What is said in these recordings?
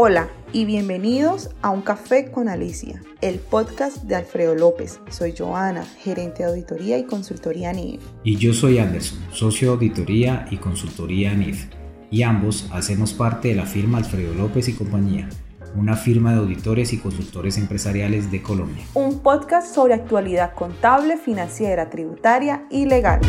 Hola y bienvenidos a Un Café con Alicia, el podcast de Alfredo López. Soy Joana, gerente de auditoría y consultoría NIF. Y yo soy Anderson, socio de auditoría y consultoría NIF. Y ambos hacemos parte de la firma Alfredo López y compañía una firma de auditores y consultores empresariales de Colombia. Un podcast sobre actualidad contable, financiera, tributaria y legal.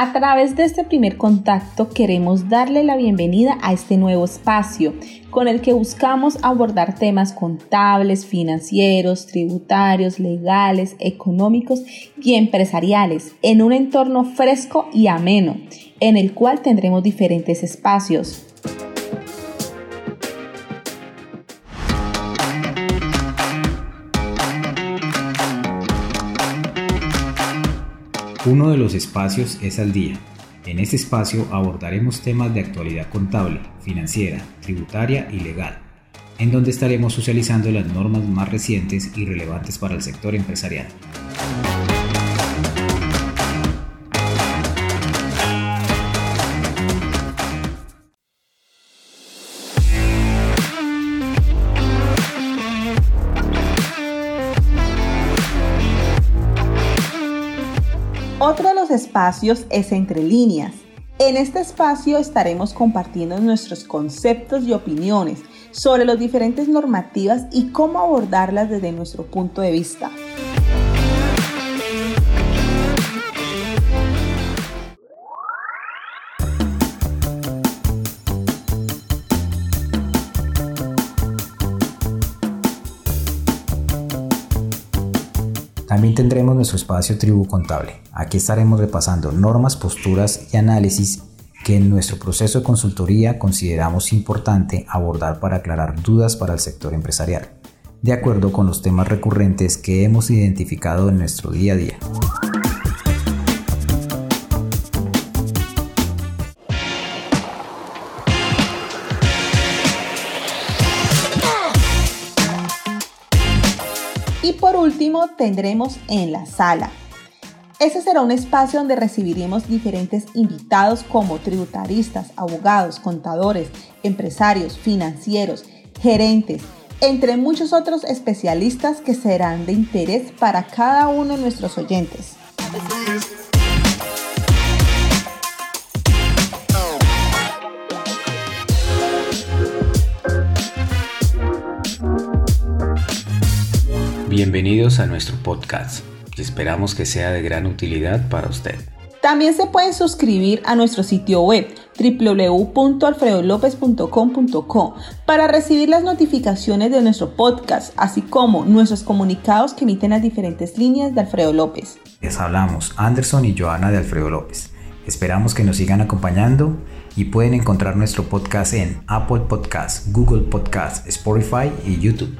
A través de este primer contacto queremos darle la bienvenida a este nuevo espacio con el que buscamos abordar temas contables, financieros, tributarios, legales, económicos y empresariales en un entorno fresco y ameno en el cual tendremos diferentes espacios. Uno de los espacios es al día. En este espacio abordaremos temas de actualidad contable, financiera, tributaria y legal, en donde estaremos socializando las normas más recientes y relevantes para el sector empresarial. Otro de los espacios es entre líneas. En este espacio estaremos compartiendo nuestros conceptos y opiniones sobre las diferentes normativas y cómo abordarlas desde nuestro punto de vista. También tendremos nuestro espacio Tribu Contable. Aquí estaremos repasando normas, posturas y análisis que en nuestro proceso de consultoría consideramos importante abordar para aclarar dudas para el sector empresarial, de acuerdo con los temas recurrentes que hemos identificado en nuestro día a día. Y por último tendremos en la sala. Ese será un espacio donde recibiremos diferentes invitados como tributaristas, abogados, contadores, empresarios, financieros, gerentes, entre muchos otros especialistas que serán de interés para cada uno de nuestros oyentes. Bienvenidos a nuestro podcast. Esperamos que sea de gran utilidad para usted. También se pueden suscribir a nuestro sitio web www.alfredolopez.com.co para recibir las notificaciones de nuestro podcast, así como nuestros comunicados que emiten las diferentes líneas de Alfredo López. Les hablamos Anderson y Joana de Alfredo López. Esperamos que nos sigan acompañando y pueden encontrar nuestro podcast en Apple Podcasts, Google Podcasts, Spotify y YouTube.